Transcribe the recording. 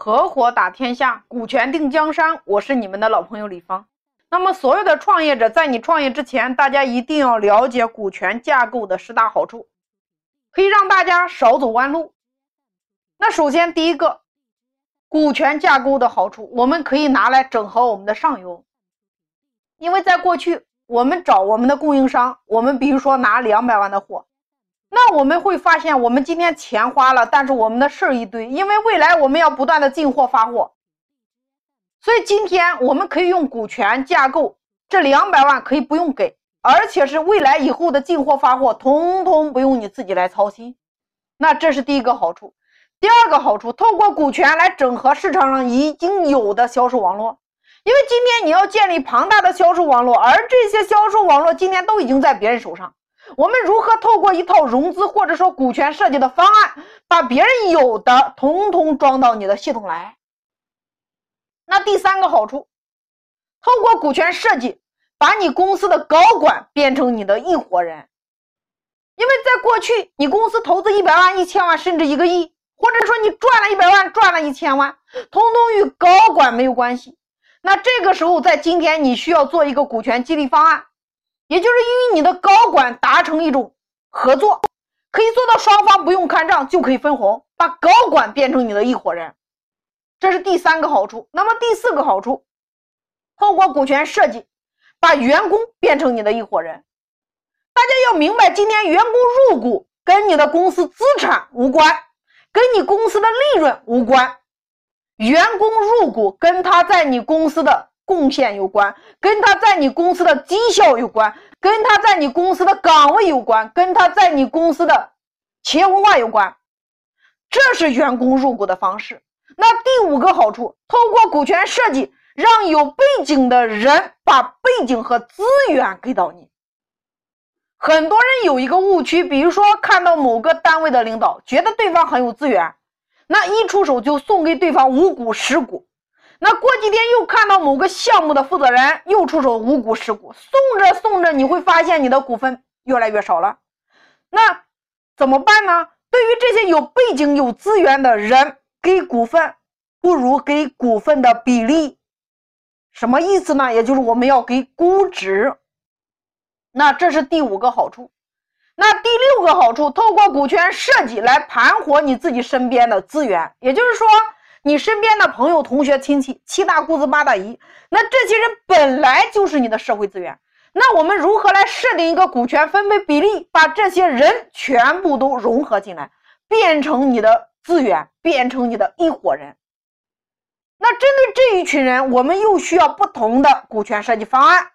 合伙打天下，股权定江山。我是你们的老朋友李芳。那么，所有的创业者在你创业之前，大家一定要了解股权架构的十大好处，可以让大家少走弯路。那首先第一个，股权架构的好处，我们可以拿来整合我们的上游。因为在过去，我们找我们的供应商，我们比如说拿两百万的货。那我们会发现，我们今天钱花了，但是我们的事儿一堆，因为未来我们要不断的进货发货，所以今天我们可以用股权架构，这两百万可以不用给，而且是未来以后的进货发货，通通不用你自己来操心。那这是第一个好处。第二个好处，透过股权来整合市场上已经有的销售网络，因为今天你要建立庞大的销售网络，而这些销售网络今天都已经在别人手上。我们如何透过一套融资或者说股权设计的方案，把别人有的统统装到你的系统来？那第三个好处，透过股权设计，把你公司的高管变成你的一伙人。因为在过去，你公司投资一百万、一千万，甚至一个亿，或者说你赚了一百万、赚了一千万，通通与高管没有关系。那这个时候，在今天，你需要做一个股权激励方案。也就是与你的高管达成一种合作，可以做到双方不用看账就可以分红，把高管变成你的一伙人，这是第三个好处。那么第四个好处，透过股权设计，把员工变成你的一伙人。大家要明白，今天员工入股跟你的公司资产无关，跟你公司的利润无关，员工入股跟他在你公司的。贡献有关，跟他在你公司的绩效有关，跟他在你公司的岗位有关，跟他在你公司的企业文化有关。这是员工入股的方式。那第五个好处，透过股权设计，让有背景的人把背景和资源给到你。很多人有一个误区，比如说看到某个单位的领导，觉得对方很有资源，那一出手就送给对方五股十股。那过几天又看到某个项目的负责人又出手五股十股，送着送着你会发现你的股份越来越少了。那怎么办呢？对于这些有背景、有资源的人，给股份不如给股份的比例，什么意思呢？也就是我们要给估值。那这是第五个好处。那第六个好处，透过股权设计来盘活你自己身边的资源，也就是说。你身边的朋友、同学、亲戚，七大姑子八大姨，那这些人本来就是你的社会资源。那我们如何来设定一个股权分配比例，把这些人全部都融合进来，变成你的资源，变成你的一伙人？那针对这一群人，我们又需要不同的股权设计方案。